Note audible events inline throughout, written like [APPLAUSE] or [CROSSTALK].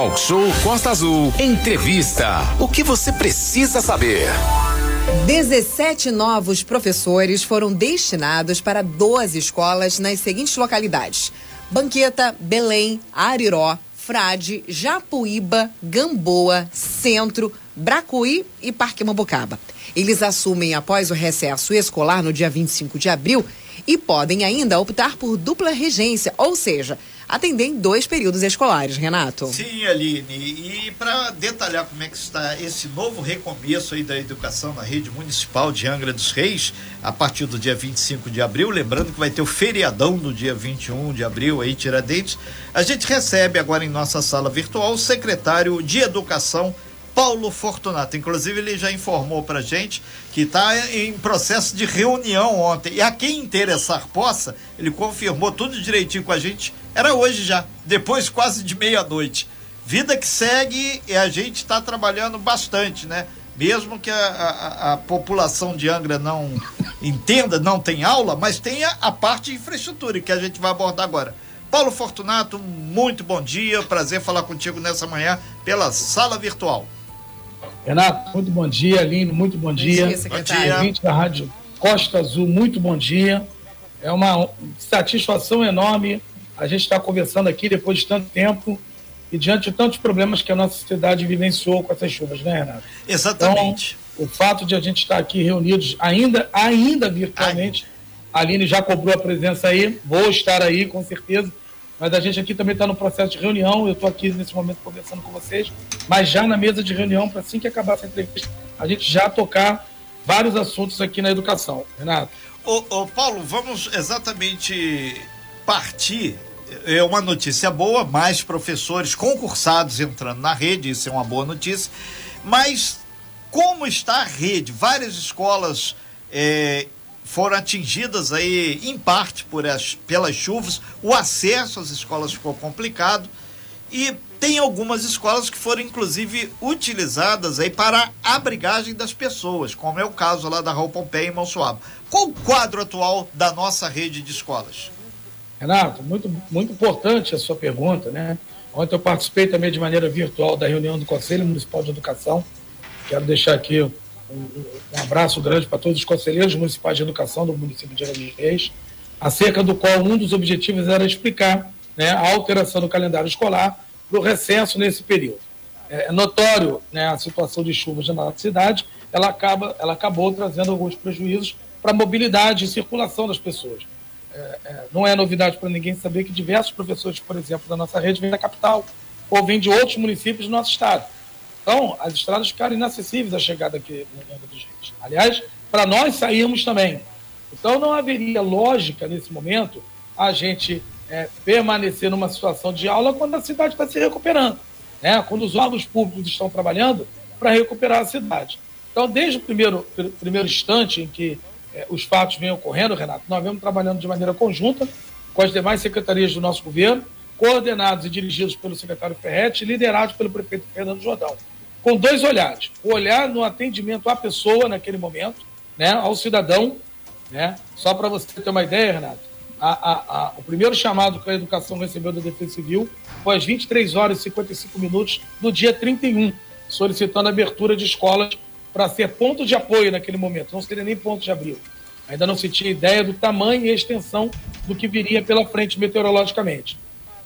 Talk Show Costa Azul. Entrevista. O que você precisa saber? 17 novos professores foram destinados para 12 escolas nas seguintes localidades: Banqueta, Belém, Ariró, Frade, Japuíba, Gamboa, Centro, Bracuí e Parque Mambucaba. Eles assumem após o recesso escolar no dia 25 de abril e podem ainda optar por dupla regência, ou seja, atender em dois períodos escolares, Renato. Sim, Aline. E para detalhar como é que está esse novo recomeço aí da educação na rede municipal de Angra dos Reis, a partir do dia 25 de abril, lembrando que vai ter o feriadão no dia 21 de abril aí, Tiradentes, a gente recebe agora em nossa sala virtual o secretário de Educação, Paulo Fortunato. Inclusive, ele já informou para gente que está em processo de reunião ontem. E a quem interessar possa, ele confirmou tudo direitinho com a gente era hoje já, depois quase de meia-noite. Vida que segue e a gente está trabalhando bastante, né? Mesmo que a, a, a, população de Angra não [LAUGHS] entenda, não tem aula, mas tenha a parte de infraestrutura que a gente vai abordar agora. Paulo Fortunato, muito bom dia, prazer falar contigo nessa manhã pela sala virtual. Renato, muito bom dia, Aline, muito bom, bom dia. dia bom dia. da Rádio Costa Azul, muito bom dia. É uma satisfação enorme a gente está conversando aqui depois de tanto tempo e diante de tantos problemas que a nossa sociedade vivenciou com essas chuvas, né, Renato? Exatamente. Então, o fato de a gente estar aqui reunidos, ainda, ainda virtualmente, Ai. a Aline já cobrou a presença aí, vou estar aí com certeza, mas a gente aqui também está no processo de reunião, eu estou aqui nesse momento conversando com vocês, mas já na mesa de reunião, para assim que acabar essa entrevista, a gente já tocar vários assuntos aqui na educação. Renato. Ô, ô Paulo, vamos exatamente partir é uma notícia boa, mais professores concursados entrando na rede, isso é uma boa notícia. Mas como está a rede? Várias escolas é, foram atingidas aí, em parte, por as, pelas chuvas, o acesso às escolas ficou complicado e tem algumas escolas que foram, inclusive, utilizadas aí para a abrigagem das pessoas, como é o caso lá da Raul Pompeia em Monsuaba. Qual o quadro atual da nossa rede de escolas? Renato, muito, muito importante a sua pergunta, né? Ontem eu participei também de maneira virtual da reunião do Conselho Municipal de Educação. Quero deixar aqui um, abraço grande para todos os conselheiros municipais de educação do município de Angra Reis, acerca do qual um dos objetivos era explicar né, a alteração do calendário escolar para o recesso nesse período. É, é notório né, a situação de chuvas na nossa cidade, ela, acaba, ela acabou trazendo alguns prejuízos para a mobilidade e circulação das pessoas é, é, não é novidade para ninguém saber que diversos professores, por exemplo, da nossa rede vêm da capital ou vêm de outros municípios do nosso estado. Então, as estradas ficaram inacessíveis à chegada aqui no Angra dos Reis. Aliás, para nós saímos também. Então, não haveria lógica, nesse momento, a gente é, permanecer numa situação de aula quando a cidade está se recuperando. Né? Quando os órgãos públicos estão trabalhando para recuperar a cidade. Então, desde o primeiro, primeiro instante em que é, os fatos vêm ocorrendo, Renato, nós vemos trabalhando de maneira conjunta com as demais secretarias do nosso governo, coordenados e dirigidos pelo secretário Ferretti liderados pelo prefeito Fernando Jordão, com dois olhares. O olhar no atendimento à pessoa naquele momento, né, ao cidadão, né? Só para você ter uma ideia, Renato, a, a, a, o primeiro chamado que a educação recebeu da Defesa Civil foi às 23 horas e 55 minutos do dia 31, solicitando a abertura de escolas para ser ponto de apoio naquele momento, não seria nem ponto de abril. Ainda não se tinha ideia do tamanho e extensão do que viria pela frente meteorologicamente.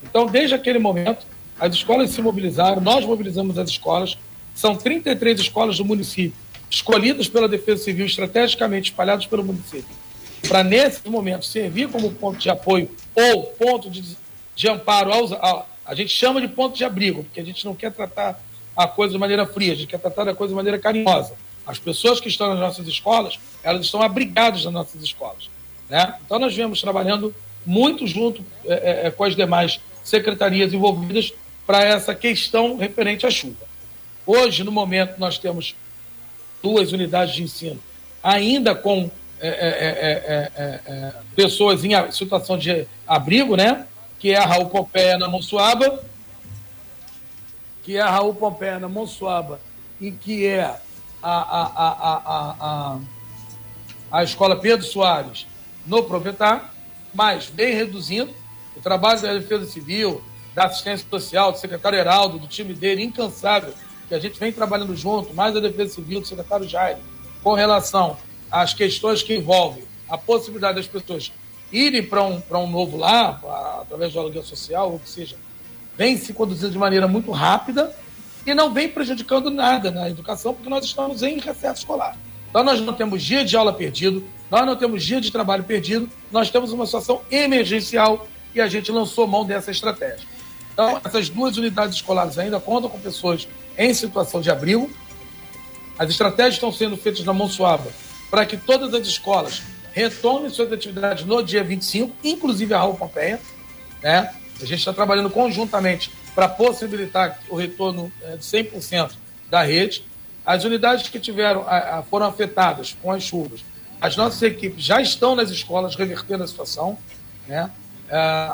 Então, desde aquele momento, as escolas se mobilizaram, nós mobilizamos as escolas, são 33 escolas do município, escolhidas pela Defesa Civil, estrategicamente espalhadas pelo município, para nesse momento servir como ponto de apoio ou ponto de, de amparo aos. A, a gente chama de ponto de abrigo, porque a gente não quer tratar a coisa de maneira fria, a gente quer tratar a coisa de maneira carinhosa. As pessoas que estão nas nossas escolas, elas estão abrigadas nas nossas escolas. Né? Então, nós viemos trabalhando muito junto é, é, é com as demais secretarias envolvidas para essa questão referente à chuva. Hoje, no momento, nós temos duas unidades de ensino, ainda com é, é, é, pessoas em situação de abrigo, né? que é a Raul Pompeia na Monsuaba. Que é a Raul Pompeia na Monsuaba. E que é a, a, a, a, a, a Escola Pedro Soares no Provetar, mas vem reduzindo o trabalho da Defesa Civil, da assistência social, do secretário Heraldo, do time dele, incansável, que a gente vem trabalhando junto, mais a Defesa Civil, do secretário Jair, com relação às questões que envolvem a possibilidade das pessoas irem para um, um novo lar, através do aluguel social, ou seja, vem se conduzindo de maneira muito rápida e não vem prejudicando nada na educação, porque nós estamos em recesso escolar. Então, nós não temos dia de aula perdido, nós não temos dia de trabalho perdido, nós temos uma situação emergencial e a gente lançou mão dessa estratégia. Então, essas duas unidades escolares ainda contam com pessoas em situação de abrigo. As estratégias estão sendo feitas na mão suave para que todas as escolas retomem suas atividades no dia 25, inclusive a Raul Pompeia. Né? A gente está trabalhando conjuntamente para possibilitar o retorno é, de 100% da rede. As unidades que tiveram foram afetadas com as chuvas, as nossas equipes já estão nas escolas revertendo a situação. Né? É,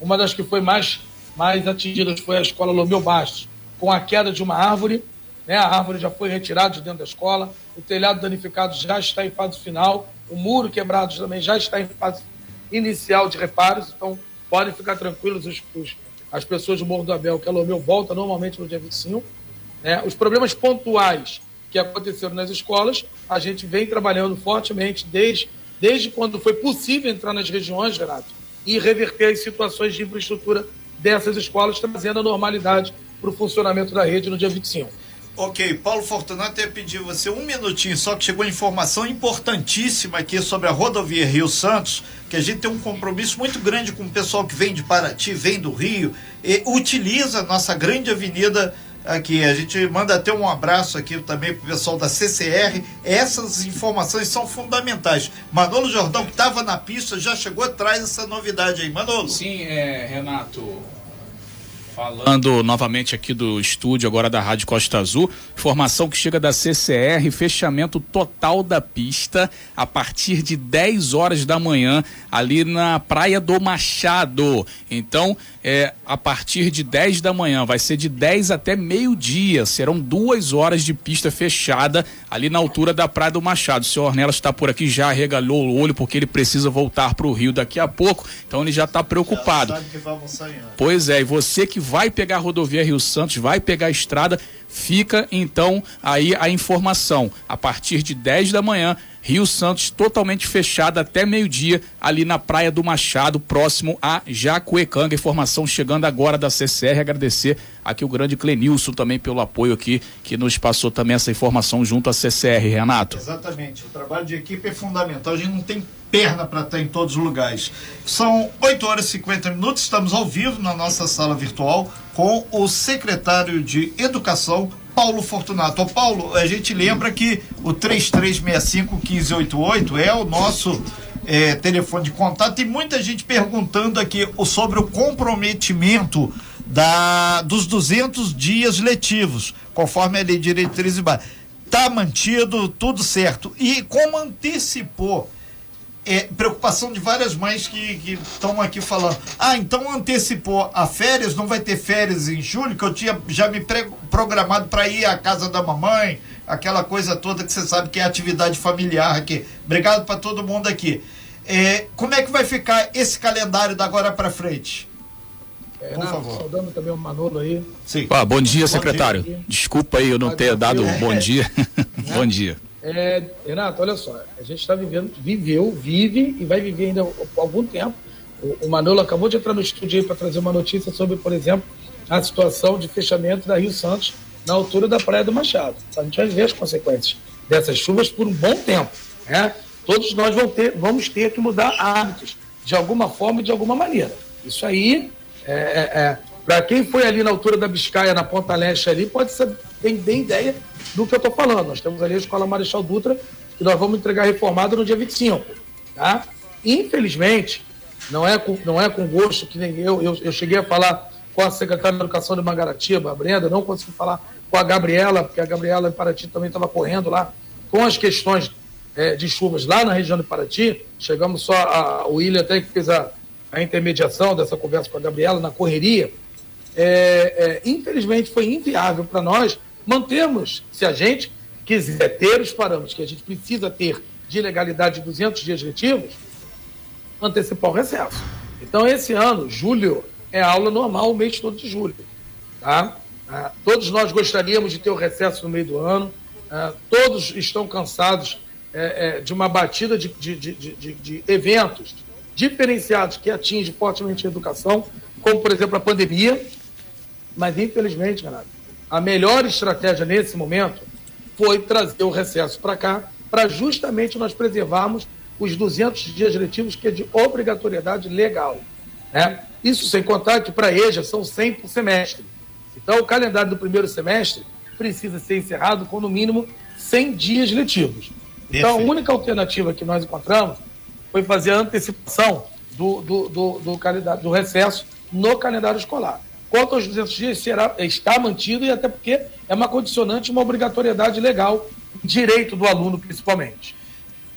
uma das que foi mais, mais atingida foi a escola Lomeu Bastos, com a queda de uma árvore. Né? A árvore já foi retirada de dentro da escola, o telhado danificado já está em fase final, o muro quebrado também já está em fase inicial de reparos. Então, podem ficar tranquilos os, os as pessoas do Morro do Abel, que a Lomeu volta normalmente no dia 25. Né? Os problemas pontuais que aconteceram nas escolas, a gente vem trabalhando fortemente desde, desde quando foi possível entrar nas regiões, Renato, e reverter as situações de infraestrutura dessas escolas, trazendo a normalidade para o funcionamento da rede no dia 25. Ok, Paulo Fortunato, eu ia pedir você um minutinho só que chegou informação importantíssima aqui sobre a rodovia Rio Santos, que a gente tem um compromisso muito grande com o pessoal que vem de Paraty, vem do Rio, e utiliza a nossa grande avenida aqui. A gente manda até um abraço aqui também para o pessoal da CCR. Essas informações são fundamentais. Manolo Jordão, que estava na pista, já chegou atrás dessa novidade aí. Manolo. Sim, é, Renato. Falando novamente aqui do estúdio agora da Rádio Costa Azul, informação que chega da CCR, fechamento total da pista a partir de 10 horas da manhã ali na Praia do Machado. Então, é a partir de 10 da manhã, vai ser de 10 até meio-dia. Serão duas horas de pista fechada ali na altura da Praia do Machado. O senhor Ornelas está por aqui, já regalou o olho porque ele precisa voltar para o Rio daqui a pouco, então ele já está preocupado. Já pois é, e você que vai pegar a rodovia Rio Santos, vai pegar a estrada, fica então aí a informação. A partir de 10 da manhã, Rio Santos totalmente fechado até meio-dia, ali na Praia do Machado, próximo a Jacuecanga. Informação chegando agora da CCR. Agradecer aqui o grande Clenilson também pelo apoio aqui, que nos passou também essa informação junto à CCR, Renato. Exatamente. O trabalho de equipe é fundamental. A gente não tem perna para estar em todos os lugares. São 8 horas e 50 minutos, estamos ao vivo na nossa sala virtual com o secretário de Educação, Paulo Fortunato. Ô, Paulo, a gente lembra que o 3365-1588 é o nosso é, telefone de contato. Tem muita gente perguntando aqui sobre o comprometimento da, dos 200 dias letivos, conforme a lei de diretriz e base. Está mantido, tudo certo. E como antecipou é, preocupação de várias mães que estão aqui falando. Ah, então antecipou a férias, não vai ter férias em julho, que eu tinha já me programado para ir à casa da mamãe, aquela coisa toda que você sabe que é atividade familiar aqui. Obrigado para todo mundo aqui. É, como é que vai ficar esse calendário da agora para frente? É, Por favor. Saudando também o Manolo aí. Sim. Ah, bom dia, bom secretário. Dia. Desculpa aí eu não ter dado um [LAUGHS] bom dia. bom dia. É, Renato, olha só, a gente está vivendo, viveu, vive e vai viver ainda algum tempo. O, o Manolo acabou de entrar no estúdio para trazer uma notícia sobre, por exemplo, a situação de fechamento da Rio Santos na altura da Praia do Machado. A gente vai ver as consequências dessas chuvas por um bom tempo. Né? Todos nós vamos ter, vamos ter que mudar hábitos, de alguma forma e de alguma maneira. Isso aí, é, é, é para quem foi ali na altura da Biscaia, na Ponta Leste ali, pode ser, tem bem ideia do que eu estou falando. Nós temos ali a Escola Marechal Dutra, que nós vamos entregar reformado no dia 25. Tá? Infelizmente, não é com, não é com gosto que nem eu, eu, eu cheguei a falar com a secretária de Educação de Mangaratiba, a Brenda, não consegui falar com a Gabriela, porque a Gabriela em Paraty também estava correndo lá com as questões é, de chuvas lá na região de Paraty. Chegamos só, a, o William até que fez a, a intermediação dessa conversa com a Gabriela na correria. É, é, infelizmente foi inviável para nós mantermos, se a gente quiser ter os parâmetros que a gente precisa ter de legalidade de 200 dias letivos, antecipar o recesso. Então, esse ano, julho, é aula normal o mês todo de julho. Tá? Ah, todos nós gostaríamos de ter o recesso no meio do ano, ah, todos estão cansados é, é, de uma batida de, de, de, de, eventos diferenciados que atingem fortemente a educação, como, por exemplo, a pandemia. Mas, infelizmente, Renato, a melhor estratégia nesse momento foi trazer o recesso para cá, para justamente nós preservarmos os 200 dias letivos, que é de obrigatoriedade legal. Né? Isso sem contar que para a EJA são 100 por semestre. Então, o calendário do primeiro semestre precisa ser encerrado com, no mínimo, 100 dias letivos. Então, a única alternativa que nós encontramos foi fazer a antecipação do, do, do, do, calendário, do recesso no calendário escolar. Quanto aos 200 dias, será, está mantido e até porque é uma condicionante, uma obrigatoriedade legal, direito do aluno principalmente.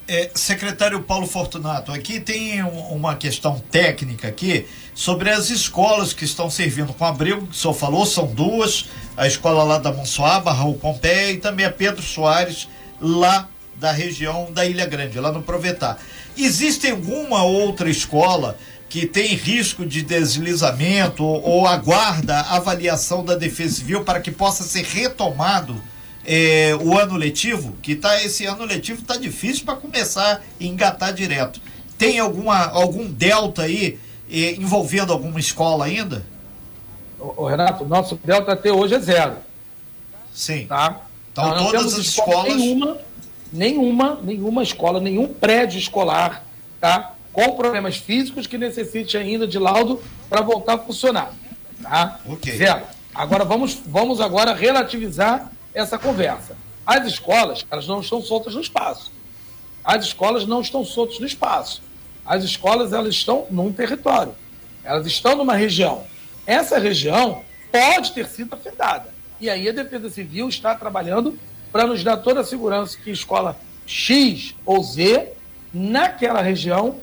É, secretário Paulo Fortunato, aqui tem uma questão técnica aqui sobre as escolas que estão servindo com abrigo, que o senhor falou, são duas, a escola lá da Monsoaba, Raul Pompeia e também a Pedro Soares, lá da região da Ilha Grande, lá no Provetá. Existe alguma outra escola que tem risco de deslizamento ou, aguarda avaliação da Defesa Civil para que possa ser retomado é, o ano letivo, que tá, esse ano letivo está difícil para começar a engatar direto. Tem alguma, algum delta aí é, envolvendo alguma escola ainda? O, Renato, nosso delta até hoje é zero. Sim. Tá? Então Nós todas as escolas. Nenhuma, nenhuma, nenhuma escola, nenhum prédio escolar, tá? Com problemas físicos que necessite ainda de laudo para voltar a funcionar. Tá? Ok. Zero. Agora vamos, vamos agora relativizar essa conversa. As escolas, elas não estão soltas no espaço. As escolas não estão soltas no espaço. As escolas, elas estão num território. Elas estão numa região. Essa região pode ter sido afetada. E aí a Defesa Civil está trabalhando para nos dar toda a segurança que escola X ou Z, naquela região,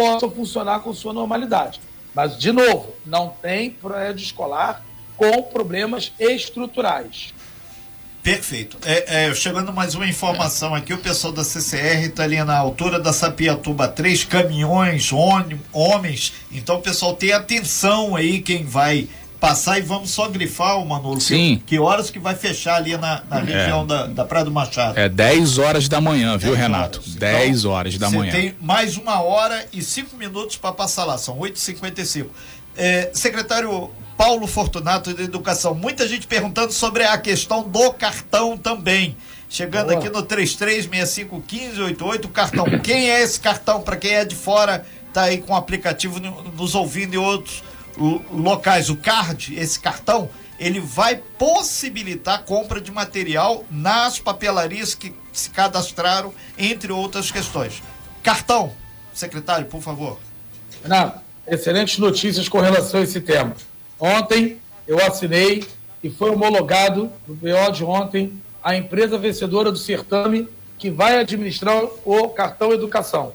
possa funcionar com sua normalidade. Mas, de novo, não tem prédio escolar com problemas estruturais. Perfeito. É, é, chegando mais uma informação aqui, o pessoal da CCR está ali na altura da Sapiatuba 3, caminhões, homens. Então, pessoal tem atenção aí, quem vai passar e vamos só grifar o Manolo. Sim. Que, que, horas que vai fechar ali na, na é. região da, da Praia do Machado? É 10 horas da manhã, viu, Renato? 10 então, horas da manhã. tem mais uma hora e cinco minutos para passar lá, são 8h55. É, secretário Paulo Fortunato de Educação. Muita gente perguntando sobre a questão do cartão também. Chegando Boa. aqui no 33651588, o cartão. Quem é esse cartão? Para quem é de fora, tá aí com o aplicativo nos ouvindo em outros locais. O card, esse cartão, ele vai possibilitar a compra de material nas papelarias que se cadastraram, entre outras questões. Cartão, secretário, por favor. Não, excelentes notícias com relação a esse tema. Ontem eu assinei e foi homologado no BO de ontem a empresa vencedora do certame que vai administrar o cartão educação.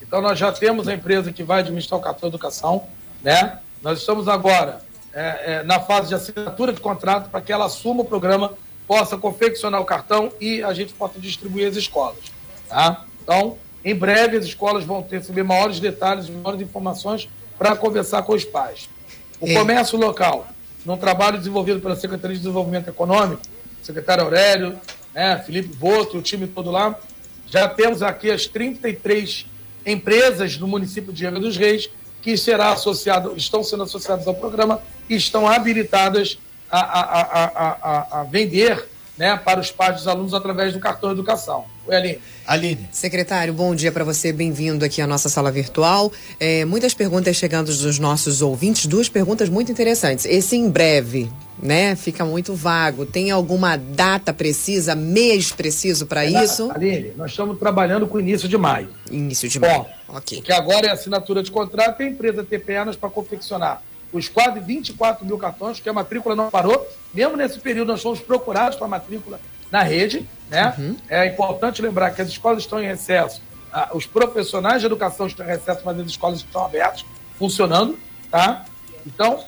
Então nós já temos a empresa que vai administrar o cartão educação, né? Nós estamos agora é, é, na fase de assinatura de contrato para que ela assuma o programa, possa confeccionar o cartão e a gente possa distribuir as escolas, tá? Então, em breve as escolas vão ter receber maiores detalhes, maiores informações para conversar com os pais. O é. comércio local, num trabalho desenvolvido pela Secretaria de Desenvolvimento Econômico, secretário Aurélio, né, Felipe Boto, o time todo lá, já temos aqui as 33 empresas do município de Angra dos Reis que será associado, estão sendo associadas ao programa e estão habilitadas a, a, a, a vender né, para os pais dos alunos através do cartão educação. Oi, Aline. Aline. Secretário, bom dia para você, bem-vindo aqui à nossa sala virtual. É, muitas perguntas chegando dos nossos ouvintes, duas perguntas muito interessantes. Esse em breve, né, fica muito vago. Tem alguma data precisa, mês preciso para é, isso? Aline, nós estamos trabalhando com início de maio. Início de maio, Bom, ok. Que agora é assinatura de contrato e a empresa ter pernas para confeccionar os quase 24 mil cartões, que a matrícula não parou. Mesmo nesse período, nós fomos procurados para a matrícula na rede. Né? Uhum. É importante lembrar que as escolas estão em recesso, os profissionais de educação estão em recesso, mas as escolas estão abertas, funcionando. Tá? Então,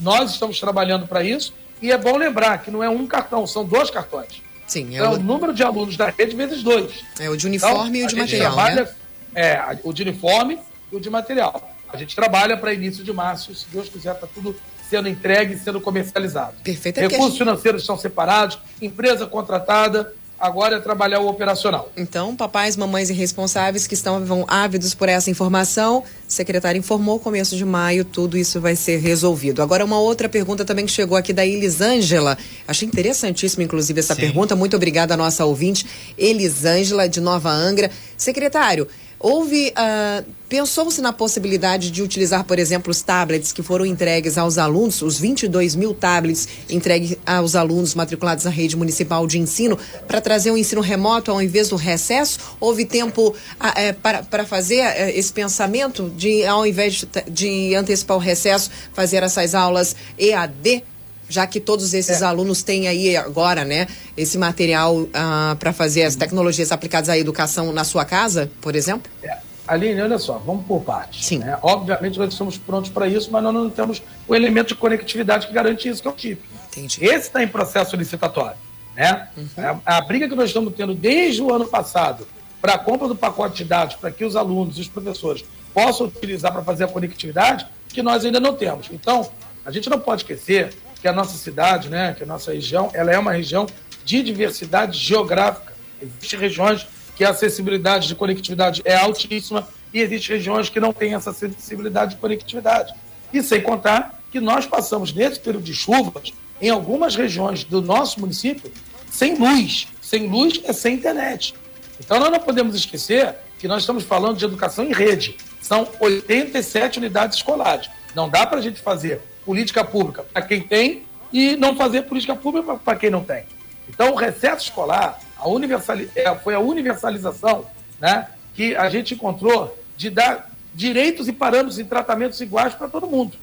nós estamos trabalhando para isso. E é bom lembrar que não é um cartão, são dois cartões. Sim, é então, o... o número de alunos da rede vezes dois. É o de uniforme então, e o de material. Trabalha, né? É, o de uniforme e o de material. A gente trabalha para início de março, se Deus quiser, está tudo sendo entregue e sendo comercializado. Perfeito. É Recursos financeiros estão separados, empresa contratada, agora é trabalhar o operacional. Então, papais, mamães e responsáveis que estão ávidos por essa informação, o secretário informou, começo de maio, tudo isso vai ser resolvido. Agora, uma outra pergunta também que chegou aqui da Elisângela. Achei interessantíssima, inclusive, essa Sim. pergunta. Muito obrigada à nossa ouvinte, Elisângela, de Nova Angra. Secretário, Houve, uh, pensou-se na possibilidade de utilizar, por exemplo, os tablets que foram entregues aos alunos, os 22 mil tablets entregues aos alunos matriculados na rede municipal de ensino, para trazer um ensino remoto ao invés do recesso? Houve tempo uh, é, para, para fazer uh, esse pensamento de, ao invés de, de antecipar o recesso, fazer essas aulas EAD? Já que todos esses é. alunos têm aí agora, né, esse material ah, para fazer as tecnologias aplicadas à educação na sua casa, por exemplo? É. Aline, olha só, vamos por partes. Sim. Né? Obviamente nós estamos prontos para isso, mas nós não temos o elemento de conectividade que garante isso, que é o chip. Entendi. Esse está em processo licitatório. Né? Uhum. A, a, briga que nós estamos tendo desde o ano passado para a compra do pacote de dados, para que os alunos e os professores possam utilizar para fazer a conectividade, que nós ainda não temos. Então, a gente não pode esquecer que a nossa cidade, né, que a nossa região, ela é uma região de diversidade geográfica. Existem regiões que a acessibilidade de conectividade é altíssima e existem regiões que não têm essa acessibilidade de conectividade. E sem contar que nós passamos, nesse período de chuvas, em algumas regiões do nosso município, sem luz. Sem luz é sem internet. Então nós não podemos esquecer que nós estamos falando de educação em rede. São 87 unidades escolares. Não dá para a gente fazer política pública para quem tem e não fazer política pública para quem não tem. Então, o recesso escolar a universali é, foi a universalização né, que a gente encontrou de dar direitos e parâmetros e tratamentos iguais para todo mundo.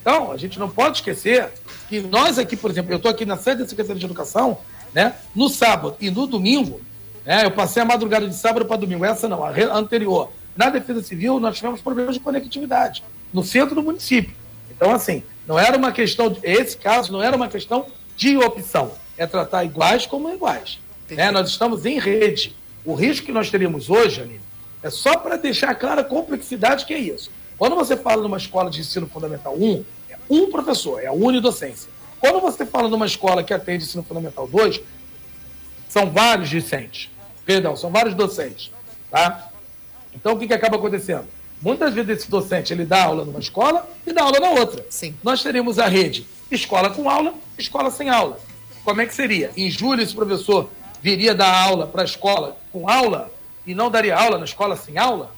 Então, a gente não pode esquecer que nós aqui, por exemplo, eu estou aqui na sede da Secretaria de Educação, né, no sábado e no domingo, né, eu passei a madrugada de sábado para domingo, essa não, a anterior. Na Defesa Civil, nós tivemos problemas de conectividade no centro do município. Então, assim, não era uma questão, de, esse caso não era uma questão de opção, é tratar iguais como iguais. Né? Nós estamos em rede. O risco que nós teríamos hoje, Aline, é só para deixar clara a complexidade que é isso. Quando você fala numa escola de ensino fundamental 1, é um professor, é a unidocência. Quando você fala numa escola que atende ensino fundamental 2, são vários discentes. Perdão, são vários docentes. Tá? Então, o que, que acaba acontecendo? Muitas vezes esse docente ele dá aula numa escola e dá aula na outra. Sim. Nós teríamos a rede escola com aula, escola sem aula. Como é que seria? Em julho, esse professor viria dar aula para a escola com aula e não daria aula na escola sem aula?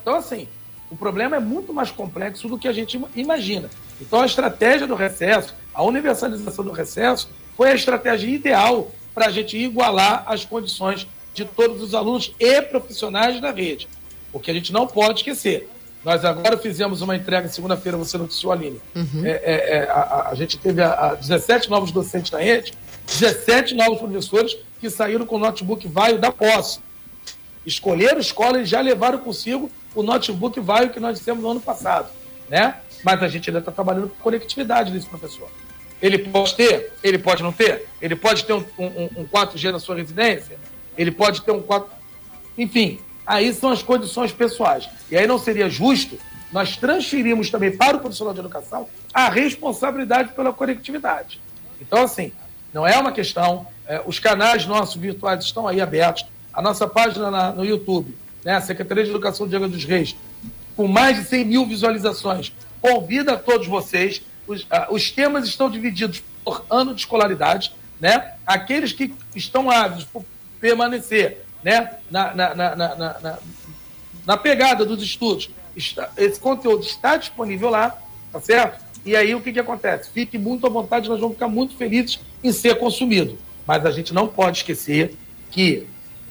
Então, assim, o problema é muito mais complexo do que a gente imagina. Então, a estratégia do recesso, a universalização do recesso, foi a estratégia ideal para a gente igualar as condições de todos os alunos e profissionais da rede. Porque a gente não pode esquecer. Nós agora fizemos uma entrega segunda-feira, você noticiou, Aline. Uhum. É, é, é, a, a, gente teve a, a 17 novos docentes na rede, 17 novos professores que saíram com o notebook Vaio da posse. Escolheram escola e já levaram consigo o notebook Vaio que nós dissemos no ano passado. Né? Mas a gente ainda está trabalhando com conectividade nesse professor. Ele pode ter, ele pode não ter, ele pode ter um, um, um 4G na sua residência, ele pode ter um 4. Enfim, aí são as condições pessoais. E aí não seria justo nós transferirmos também para o profissional de educação a responsabilidade pela conectividade. Então, assim, não é uma questão. É, os canais nossos virtuais estão aí abertos. A nossa página na, no YouTube, né, a Secretaria de Educação Angra dos Reis, com mais de 100 mil visualizações, convida a todos vocês. Os, uh, os temas estão divididos por ano de escolaridade. Né? Aqueles que estão ávidos por permanecer né, na, na, na, na, na pegada dos estudos. esse conteúdo está disponível lá, tá certo? E aí o que, que acontece? Fique muito à vontade, nós vamos ficar muito felizes em ser consumido. Mas a gente não pode esquecer que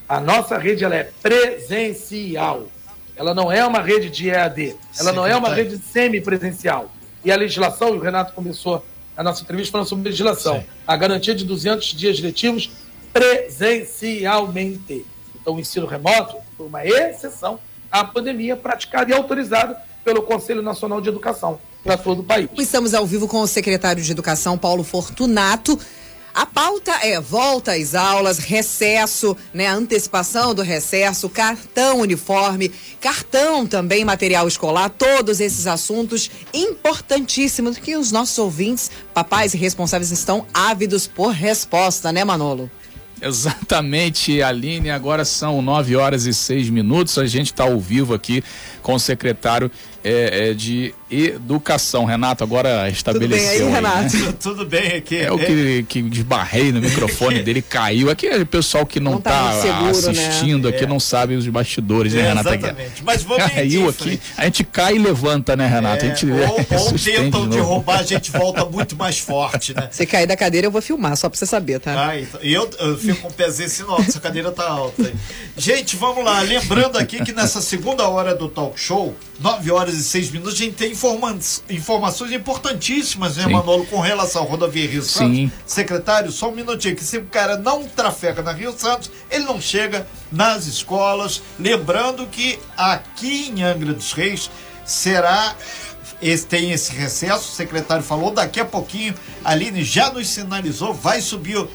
a nossa rede ela é presencial. Ela não é uma rede de EAD. Ela não é uma rede semipresencial. E a legislação, e o Renato começou a nossa entrevista falando sobre legislação, Sim. a garantia de 200 dias letivos presencialmente. Então, o ensino remoto foi uma exceção à pandemia praticada e autorizada pelo Conselho Nacional de Educação para todo o país. Estamos ao vivo com o secretário de Educação, Paulo Fortunato. A pauta é volta às aulas, recesso, né? Antecipação do recesso, cartão uniforme, cartão também material escolar, todos esses assuntos importantíssimos que os nossos ouvintes, papais e responsáveis estão ávidos por resposta, né, Manolo? Exatamente, Aline. Agora são nove horas e seis minutos. A gente está ao vivo aqui com o secretário é, é, de educação. Renato agora estabeleceu. Tudo bem aí, Renato? Né? [LAUGHS] Tudo bem aqui. É o que, que desbarrei no microfone dele, caiu. Aqui é o pessoal que não, está tá, assistindo né? aqui é. não sabe os bastidores, né, Renato? Exatamente. Mas vamos [LAUGHS] Caiu aqui. A gente cai e levanta, né, Renato? a gente ou, [LAUGHS] ou tentam de roubar, a gente volta muito mais forte, né? Se cair da cadeira, eu vou filmar, só pra você saber, tá? Ah, então, eu, eu fico com um pezinho assim, nossa, essa cadeira tá alta. Gente, vamos lá. Lembrando aqui que nessa segunda hora do talk show, 9 horas e 6 minutos, a gente tem informa informações importantíssimas, né, Sim. Manolo, com relação à rodovia Rio Santos. Sim. Secretário, só um minutinho, que se o cara não trafega na Rio Santos, ele não chega nas escolas. Lembrando que aqui em Angra dos Reis será esse, tem esse recesso, o secretário falou, daqui a pouquinho, a Aline já nos sinalizou, vai subir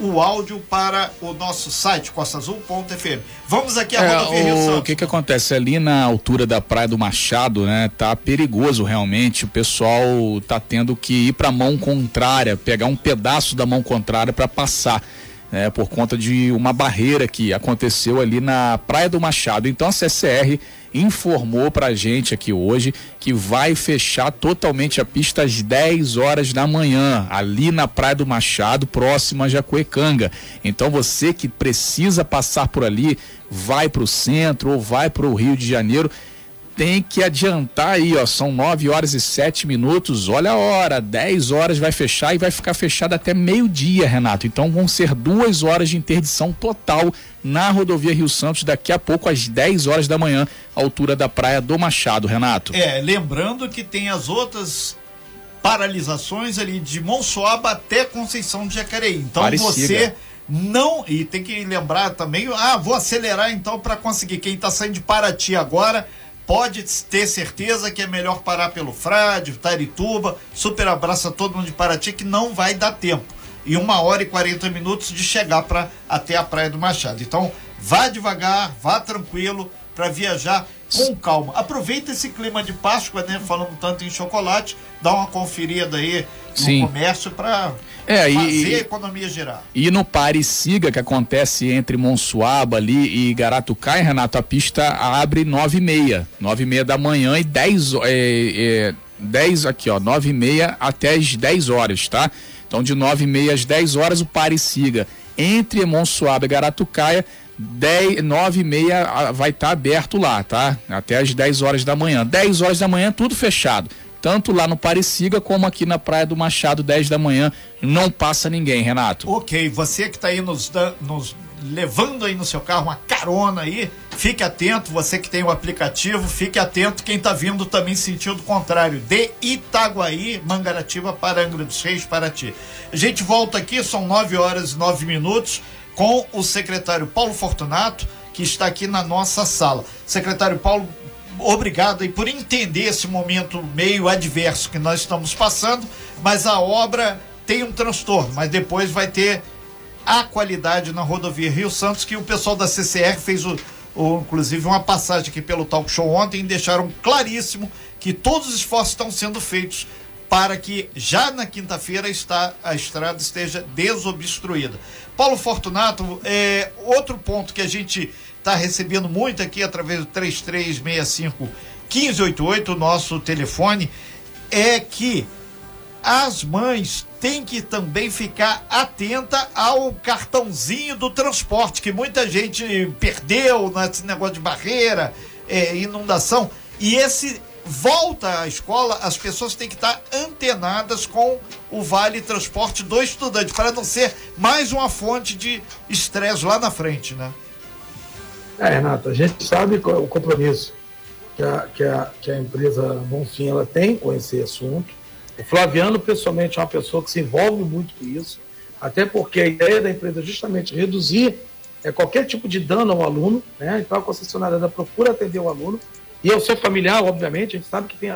o áudio para o nosso site, costaazul.fm. Vamos aqui a é, rodovia. O que que acontece? Ali na altura da Praia do Machado, né, tá perigoso realmente, o pessoal tá tendo que ir para a mão contrária, pegar um pedaço da mão contrária para passar. Né, por conta de uma barreira que aconteceu ali na Praia do Machado. Então a CCR informou pra gente aqui hoje que vai fechar totalmente a pista às 10 horas da manhã, ali na Praia do Machado, próxima a Jacuecanga. Então você que precisa passar por ali, vai para o centro ou vai para o Rio de Janeiro, tem que adiantar aí, ó. São 9 horas e 7 minutos. Olha a hora, 10 horas vai fechar e vai ficar fechado até meio-dia, Renato. Então vão ser duas horas de interdição total na rodovia Rio Santos daqui a pouco, às 10 horas da manhã, altura da Praia do Machado, Renato. É, lembrando que tem as outras paralisações ali de Monsoaba até Conceição de Jacareí. Então Pareciga. você não e tem que lembrar também, ah, vou acelerar então para conseguir quem está saindo de Paraty agora pode ter certeza que é melhor parar pelo Frade, Tarituba, super abraço a todo mundo de Paraty que não vai dar tempo. E uma hora e 40 minutos de chegar para até a Praia do Machado. Então, vá devagar, vá tranquilo para viajar com calma. Aproveita esse clima de Páscoa, né? Falando tanto em chocolate, dá uma conferida aí no Sim. comércio para é, fazer e, a economia gerar. E no Pare Siga, que acontece entre Monsuaba ali e Garatucai, Renato, a pista abre nove e meia, nove e meia da manhã e dez, é, é, dez aqui ó, nove e meia até as dez horas, tá? Então de nove e meia às dez horas o Pare Siga entre Monsuaba e Garatucaia 10, 9 e meia vai estar tá aberto lá, tá? Até as 10 horas da manhã. 10 horas da manhã, tudo fechado tanto lá no Pareciga como aqui na Praia do Machado, 10 da manhã. Não passa ninguém, Renato. Ok, você que está aí nos, nos levando aí no seu carro uma carona aí, fique atento, você que tem o aplicativo, fique atento, quem está vindo também sentido contrário, de Itaguaí, Mangaratiba para Angra dos Reis, Paraty. A gente volta aqui, são 9 horas e 9 minutos, com o secretário Paulo Fortunato, que está aqui na nossa sala. Secretário Paulo, obrigado aí por entender esse momento meio adverso que nós estamos passando, mas a obra tem um transtorno, mas depois vai ter a qualidade na rodovia Rio Santos, que o pessoal da CCR fez o, o, inclusive uma passagem aqui pelo talk show ontem, e deixaram claríssimo que todos os esforços estão sendo feitos para que já na quinta-feira a estrada esteja desobstruída. Paulo Fortunato, é, outro ponto que a gente está recebendo muito aqui através do 3365 1588, o nosso telefone, é que as mães têm que também ficar atenta ao cartãozinho do transporte, que muita gente perdeu nesse negócio de barreira, é, inundação. E esse volta à escola, as pessoas têm que estar antenadas com o Vale Transporte do estudante, para não ser mais uma fonte de estresse lá na frente, né? É, Renato, a gente sabe qual é o compromisso que a, que a, que a empresa Bonfim ela tem com esse assunto. O Flaviano, pessoalmente, é uma pessoa que se envolve muito com isso, até porque a ideia da empresa é justamente reduzir é, qualquer tipo de dano ao aluno, né? Então a concessionária procura atender o aluno e ao seu familiar, obviamente, a gente sabe que tem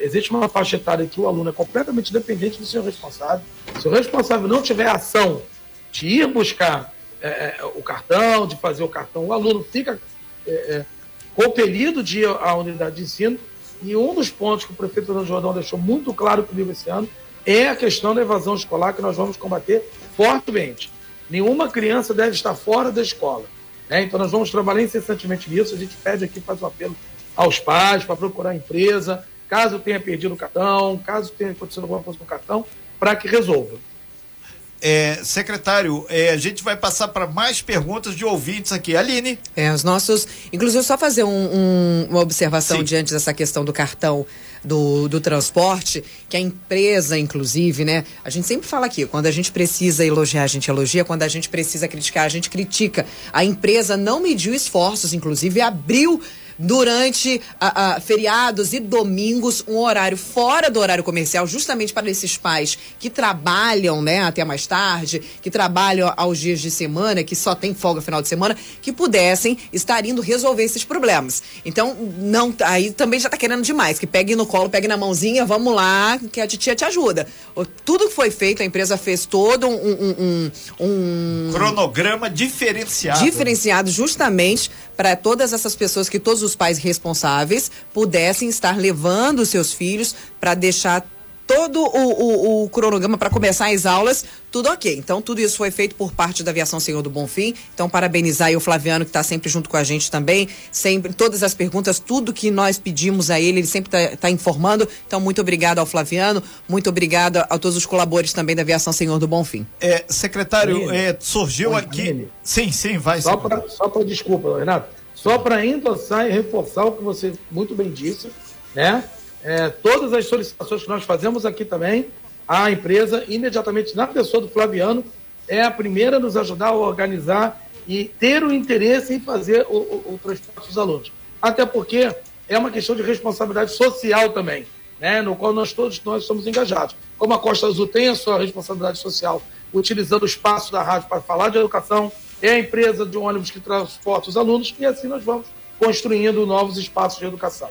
Existe uma faixa etária que o aluno é completamente dependente do seu responsável. Se o responsável não tiver ação de ir buscar é, é, o cartão, de fazer o cartão, o aluno fica é, é, compelido de ir à unidade de ensino. E um dos pontos que o prefeito Fernando Jordão deixou muito claro comigo esse ano é a questão da evasão escolar que nós vamos combater fortemente. Nenhuma criança deve estar fora da escola. Né? Então nós vamos trabalhar incessantemente nisso. A gente pede aqui, faz um apelo aos pais para procurar a empresa, caso tenha perdido o cartão, caso tenha acontecido alguma coisa com o cartão, para que resolva. É, secretário, é, a gente vai passar para mais perguntas de ouvintes aqui. Aline. É, os nossos. Inclusive, só fazer um, um, uma observação Sim. diante dessa questão do cartão do, do transporte, que a empresa, inclusive, né? A gente sempre fala aqui, quando a gente precisa elogiar, a gente elogia, quando a gente precisa criticar, a gente critica. A empresa não mediu esforços, inclusive, abriu durante a, a, feriados e domingos, um horário fora do horário comercial, justamente para esses pais que trabalham, né, até mais tarde, que trabalham aos dias de semana, que só tem folga final de semana, que pudessem estar indo resolver esses problemas. Então, não, aí também já está querendo demais, que pegue no colo, pegue na mãozinha, vamos lá, que a titia te ajuda. Tudo que foi feito, a empresa fez todo um, um, um, um cronograma diferenciado. Diferenciado justamente para todas essas pessoas que todos os pais responsáveis pudessem estar levando seus filhos para deixar todo o, o, o cronograma para começar as aulas, tudo ok. Então, tudo isso foi feito por parte da Aviação Senhor do Bonfim. Então, parabenizar aí o Flaviano, que está sempre junto com a gente também. Sempre, todas as perguntas, tudo que nós pedimos a ele, ele sempre está tá informando. Então, muito obrigado ao Flaviano, muito obrigado a, todos os colaboradores também da Aviação Senhor do Bonfim. É, secretário, é, surgiu Oi, aqui. Sim, sim, vai. Só para desculpa, Renato. Só para endossar e reforçar o que você muito bem disse, né? É, todas as solicitações que nós fazemos aqui também, a empresa, imediatamente na pessoa do Flaviano, é a primeira a nos ajudar a organizar e ter o interesse em fazer o, o, o transporte dos alunos. Até porque é uma questão de responsabilidade social também, né, no qual nós todos nós estamos engajados. Como a Costa Azul tem a sua responsabilidade social, utilizando o espaço da rádio para falar de educação, é a empresa de ônibus que transporta os alunos, e assim nós vamos construindo novos espaços de educação.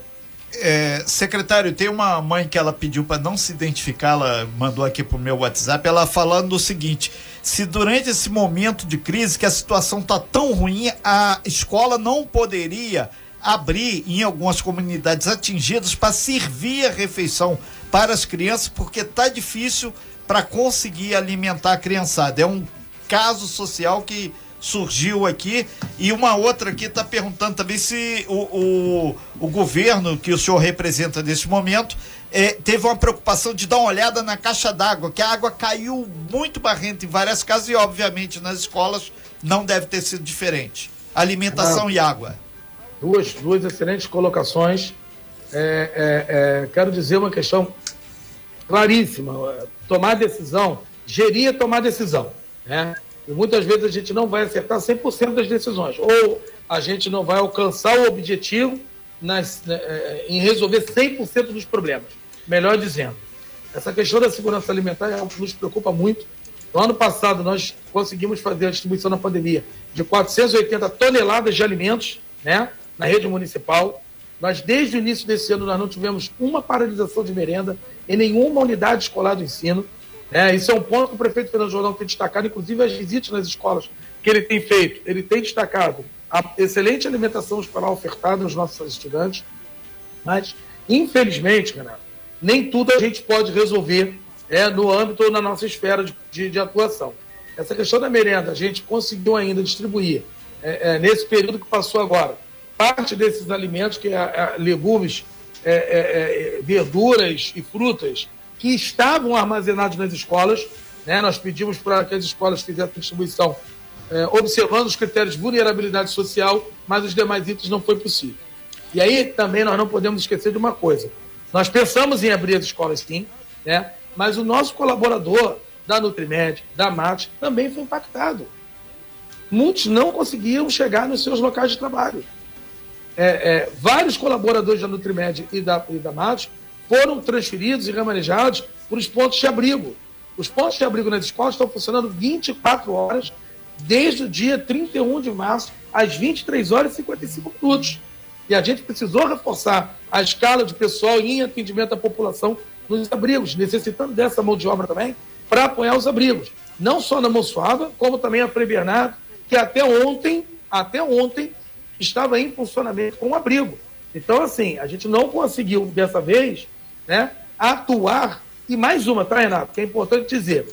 É, secretário, tem uma mãe que ela pediu para não se identificar, ela mandou aqui pro meu WhatsApp, ela falando o seguinte: se durante esse momento de crise que a situação tá tão ruim, a escola não poderia abrir em algumas comunidades atingidas para servir a refeição para as crianças, porque tá difícil para conseguir alimentar a criançada. É um caso social que surgiu aqui. E uma outra aqui está perguntando também se o, o, o, governo que o senhor representa nesse momento é, teve uma preocupação de dar uma olhada na caixa d'água, que a água caiu muito barrenta em várias casas e, obviamente, nas escolas não deve ter sido diferente. Alimentação ah, e água. Duas, duas excelentes colocações. É, é, é quero dizer uma questão claríssima: tomar decisão, gerir tomar decisão. Né? E muitas vezes a gente não vai acertar 100% das decisões. Ou a gente não vai alcançar o objetivo nas, né, é, em resolver 100% dos problemas. Melhor dizendo, essa questão da segurança alimentar é algo que nos preocupa muito. No ano passado, nós conseguimos fazer a distribuição na pandemia de 480 toneladas de alimentos né, na rede municipal. Nós, desde o início desse ano, nós não tivemos uma paralisação de merenda em nenhuma unidade escolar do ensino. É, isso é um ponto que o prefeito Fernando Jordão tem destacado, inclusive as visitas nas escolas que ele tem feito. Ele tem destacado a excelente alimentação escolar ofertada aos nossos estudantes, mas, infelizmente, Renato, nem tudo a gente pode resolver é, no âmbito ou na nossa esfera de, de, de, atuação. Essa questão da merenda, a gente conseguiu ainda distribuir, é, é, nesse período que passou agora, parte desses alimentos, que é, é legumes, é, verduras e frutas, que estavam armazenados nas escolas. Né? Nós pedimos para que as escolas fizessem distribuição é, observando os critérios de vulnerabilidade social, mas os demais itens não foi possível. E aí também nós não podemos esquecer de uma coisa. Nós pensamos em abrir as escolas sim, né? mas o nosso colaborador da Nutrimed, da MAT, também foi impactado. Muitos não conseguiam chegar nos seus locais de trabalho. É, é, vários colaboradores da Nutrimed e da, e da MAT foram transferidos e remanejados para os pontos de abrigo. Os pontos de abrigo nas escolas estão funcionando 24 horas, desde o dia 31 de março, às 23 horas e 55 minutos. E a gente precisou reforçar a escala de pessoal em atendimento à população nos abrigos, necessitando dessa mão de obra também para apoiar os abrigos. Não só na Monsuaba, como também a Frei Bernardo, que até ontem, até ontem, estava em funcionamento com o abrigo. Então, assim, a gente não conseguiu, dessa vez, né, atuar. E mais uma, tá, Renato? Que é importante dizer.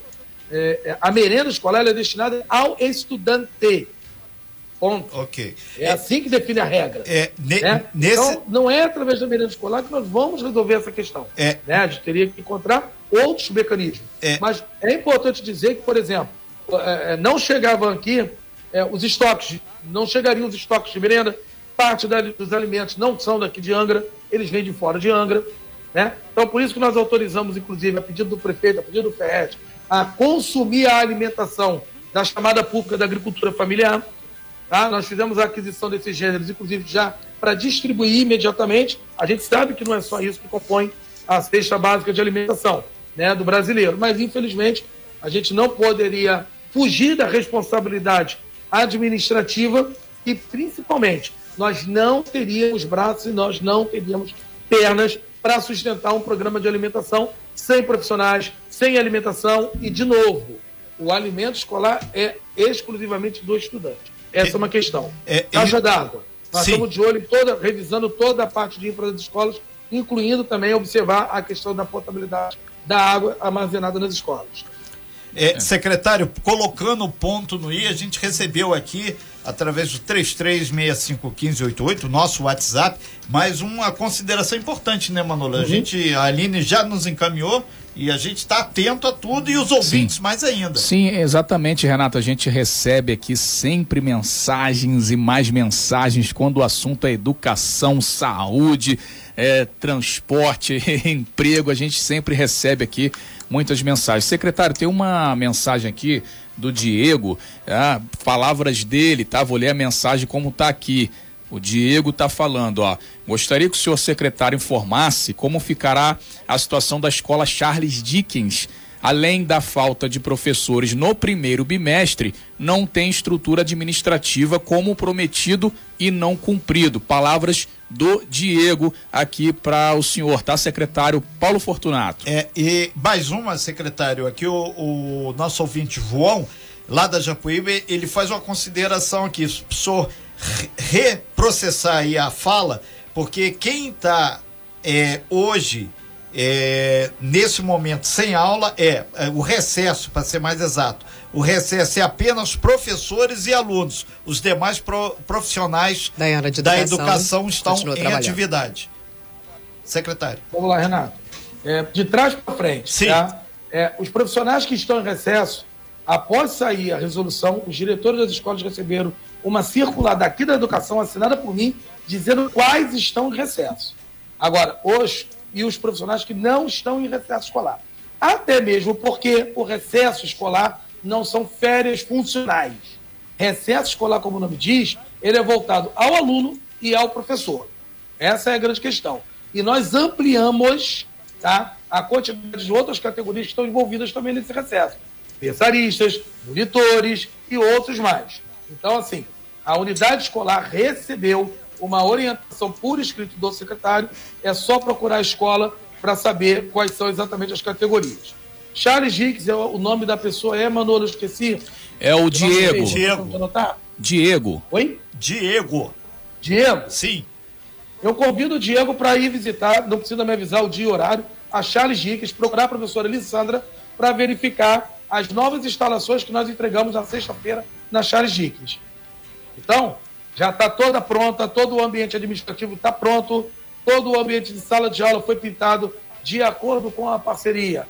É, é a merenda escolar é destinada ao estudante. Ponto. Ok. É, é, assim que define a regra. É, ne, né? nesse... Então, não é através da merenda escolar que nós vamos resolver essa questão. É. Né? A gente teria que encontrar outros mecanismos. É. Mas é importante dizer que, por exemplo, é, é, não chegavam aqui os estoques, não chegariam os estoques de merenda, parte da, dos alimentos não são daqui de Angra, eles vêm de fora de Angra. Né? Então, por isso que nós autorizamos, inclusive, a pedido do prefeito, a pedido do FED, a consumir a alimentação da chamada pública da agricultura familiar Tá? Nós fizemos a aquisição desses gêneros, inclusive já para distribuir imediatamente. A gente sabe que não é só isso que compõe a cesta básica de alimentação né, do brasileiro, mas infelizmente a gente não poderia fugir da responsabilidade administrativa e principalmente nós não teríamos braços e nós não teríamos pernas para sustentar um programa de alimentação sem profissionais, sem alimentação e, de novo, o alimento escolar é exclusivamente do estudante. Essa é, é uma questão. É, Caixa ele... d'água. Nós Sim. estamos de olho, toda, revisando toda a parte de infra das escolas, incluindo também observar a questão da potabilidade da água armazenada nas escolas. É, secretário, colocando o ponto no i, a gente recebeu aqui, através do 33651588, nosso WhatsApp, mais uma consideração importante, né, Manolo? Uhum. A gente, a Aline já nos encaminhou e a gente está atento a tudo e os ouvintes Sim. mais ainda. Sim, exatamente, Renato. A gente recebe aqui sempre mensagens e mais mensagens quando o assunto é educação, saúde, é, transporte, [LAUGHS] emprego. A gente sempre recebe aqui muitas mensagens. Secretário, tem uma mensagem aqui do Diego, ah, palavras dele, tá? Vou ler a mensagem como tá aqui. O Diego está falando, ó. Gostaria que o senhor secretário informasse como ficará a situação da escola Charles Dickens. Além da falta de professores no primeiro bimestre, não tem estrutura administrativa como prometido e não cumprido. Palavras do Diego aqui para o senhor, tá, secretário Paulo Fortunato? É, e mais uma, secretário, aqui o, o nosso ouvinte João, lá da Japuíba, ele faz uma consideração aqui. O senhor reprocessar aí a fala, porque quem está é, hoje, é, nesse momento, sem aula, é, é o recesso, para ser mais exato. O recesso é apenas professores e alunos. Os demais pro, profissionais da, educação, da educação estão em atividade. Secretário. Vamos lá, Renato. É, de trás para frente. Sim. Tá? É, os profissionais que estão em recesso, após sair a resolução, os diretores das escolas receberam uma circular daqui da educação assinada por mim, dizendo quais estão em recesso. Agora, os e os profissionais que não estão em recesso escolar. Até mesmo porque o recesso escolar não são férias funcionais. Recesso escolar, como o nome diz, ele é voltado ao aluno e ao professor. Essa é a grande questão. E nós ampliamos tá, a quantidade de outras categorias que estão envolvidas também nesse recesso. Pensaristas, monitores e outros mais. Então, assim, a unidade escolar recebeu uma orientação por escrito do secretário, é só procurar a escola para saber quais são exatamente as categorias. Charles Hicks, é o nome da pessoa é, Manolo, esqueci. É o Diego. Diego. Diego. Oi? Diego. Diego? Sim. Eu convido o Diego para ir visitar, não precisa me avisar o dia e horário, a Charles Hicks, procurar a professora Elisandra para verificar as novas instalações que nós entregamos na sexta-feira na Charles Dickens. Então, já está toda pronta, todo o ambiente administrativo está pronto, todo o ambiente de sala de aula foi pintado de acordo com a parceria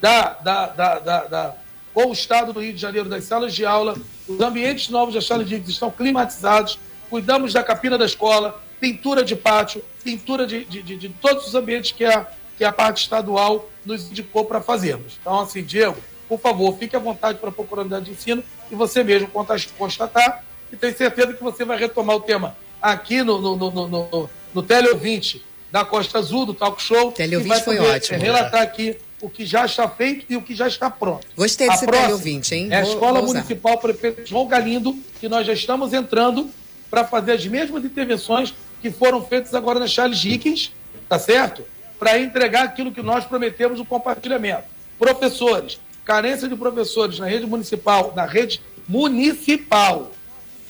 da, da, da, da, da com o Estado do Rio de Janeiro das salas de aula. Os ambientes novos da Charles Dickens estão climatizados, cuidamos da capina da escola, pintura de pátio, pintura de, de, de, de todos os ambientes que a, que a parte estadual nos indicou para fazermos. Então, assim, Diego, por favor, fique à vontade para a unidade de ensino e você mesmo constatar. E tenho certeza que você vai retomar o tema aqui no, no, no, no, no Tele 20 da Costa Azul, do Talk Show. Tele 20 foi ótimo. Relatar aqui o que já está feito e o que já está pronto. Gostei desse Tele 20, hein? É a Escola Municipal Prefeito João Galindo, que nós já estamos entrando para fazer as mesmas intervenções que foram feitas agora na Charles Dickens, tá certo? Para entregar aquilo que nós prometemos o compartilhamento. Professores, carência de professores na rede municipal, na rede municipal,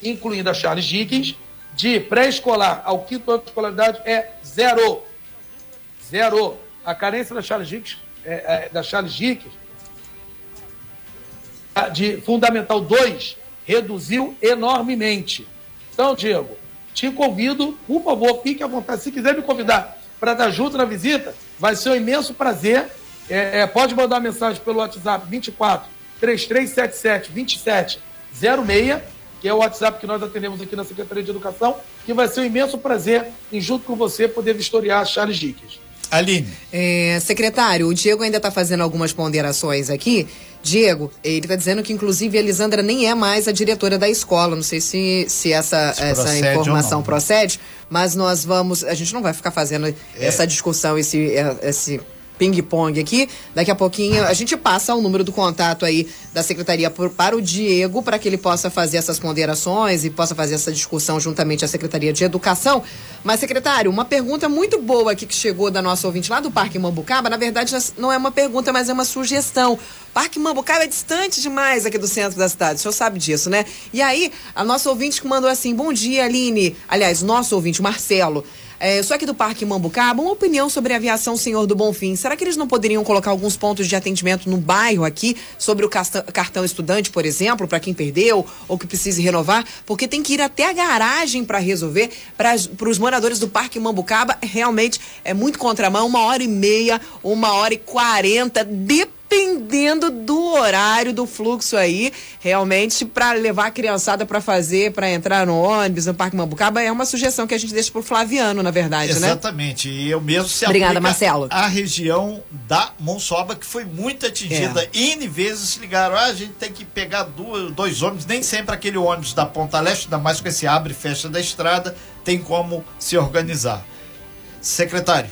incluindo a Charles Dickens, de pré-escolar ao quinto ano de escolaridade é zero. Zero. A carência da Charles Dickens, é, é, da Charles Dickens de Fundamental 2 reduziu enormemente. Então, Diego, te convido, por favor, fique à vontade. Se quiser me convidar para estar junto na visita, vai ser um imenso prazer. É, é, pode mandar mensagem pelo WhatsApp 24 3377 2706, que é o WhatsApp que nós atendemos aqui na Secretaria de Educação, que vai ser um imenso prazer em, junto com você, poder vistoriar Charles Dickens. Aline. É, secretário, o Diego ainda está fazendo algumas ponderações aqui. Diego, ele está dizendo que inclusive a Elisandra nem é mais a diretora da escola. Não sei se, se essa, se essa informação procede, mas nós vamos. A gente não vai ficar fazendo é. essa discussão, esse, é, esse ping-pong aqui. Daqui a pouquinho a gente passa o número do contato aí da secretaria por, para o Diego, para que ele possa fazer essas ponderações e possa fazer essa discussão juntamente à Secretaria de Educação. Mas, secretário, uma pergunta muito boa aqui que chegou da nossa ouvinte lá do Parque Mambucaba, na verdade não é uma pergunta, mas é uma sugestão. Parque Mambucaba é distante demais aqui do centro da cidade, o senhor sabe disso, né? E aí, a nossa ouvinte que mandou assim, bom dia, Aline. Aliás, nosso ouvinte, Marcelo. É, sou aqui do Parque Mambucaba. Uma opinião sobre a aviação Senhor do Bonfim. Será que eles não poderiam colocar alguns pontos de atendimento no bairro aqui, sobre o cartão estudante, por exemplo, para quem perdeu ou que precise renovar? Porque tem que ir até a garagem para resolver. Para os moradores do Parque Mambucaba, realmente é muito contramão. Uma hora e meia, uma hora e quarenta, depende dependendo do horário do fluxo aí, realmente para levar a criançada para fazer, para entrar no ônibus, no Parque Mambucaba, é uma sugestão que a gente deixa pro Flaviano, na verdade, Exatamente. né? Exatamente. E eu mesmo se Obrigada, Marcelo. A região da Monsoba, que foi muito atingida. É. N vezes se ligaram, ah, a gente tem que pegar duas, dois ônibus, nem sempre aquele ônibus da Ponta Leste, ainda mais com esse abre e fecha da estrada, tem como se organizar. Secretário.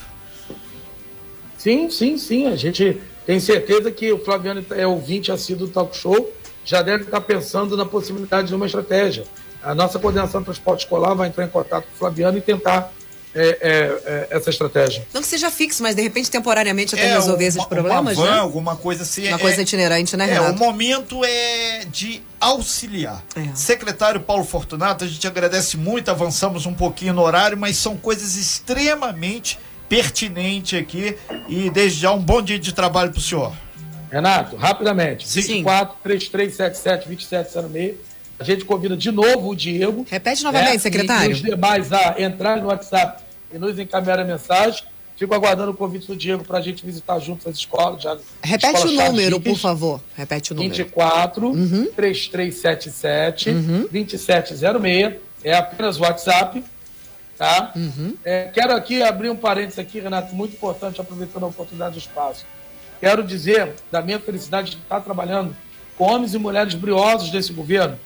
Sim, sim, sim. A gente tenho certeza que o Flaviano é ouvinte assíduo do talk show, já deve estar pensando na possibilidade de uma estratégia. A nossa coordenação de transporte escolar vai entrar em contato com o Flaviano e tentar é, é, é, essa estratégia. Não que seja fixo, mas de repente temporariamente até é, resolver uma, esses problemas, uma van, né? Alguma coisa assim. Uma coisa é, itinerante, né, Renato? É, o momento é de auxiliar. É. Secretário Paulo Fortunato, a gente agradece muito, avançamos um pouquinho no horário, mas são coisas extremamente pertinente aqui e desde já um bom dia de trabalho para o senhor. Renato, rapidamente, 24 3377 2706. A gente convida de novo o Diego. Repete novamente, né? secretário. E os demais a entrar no WhatsApp e nos encaminhar a mensagem. Fico aguardando o convite do Diego para a gente visitar juntos as escolas. Já, Repete escola o número, por favor. Repete o número. 24 uhum. 3377 uhum. 2706. É apenas o WhatsApp. Tá? Uhum. É, quero aqui abrir um parênteses aqui, Renato, muito importante, aproveitando a oportunidade do espaço. Quero dizer da minha felicidade de estar trabalhando com homens e mulheres briosos desse governo,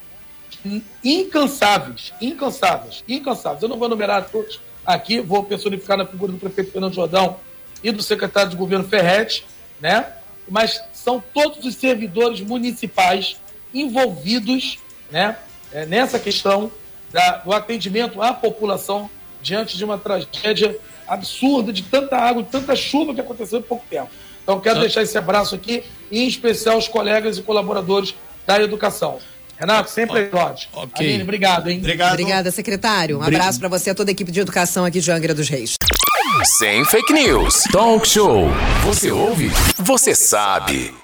incansáveis, incansáveis, incansáveis. Eu não vou numerar todos aqui, vou personificar na figura do prefeito Fernando Jordão e do secretário de governo Ferretti, né? Mas são todos os servidores municipais envolvidos, né? É, nessa questão da, do atendimento à população diante de uma tragédia absurda de tanta água, de tanta chuva que aconteceu em pouco tempo. Então, quero deixar esse abraço aqui, em especial aos colegas e colaboradores da educação. Renato, sempre aí, Todd. Ok. Aline, obrigado, hein? Obrigado. Obrigada, secretário. Um abraço para você e a toda a equipe de educação aqui de Angra dos Reis. Sem fake news. Talk show. Você ouve? Você sabe.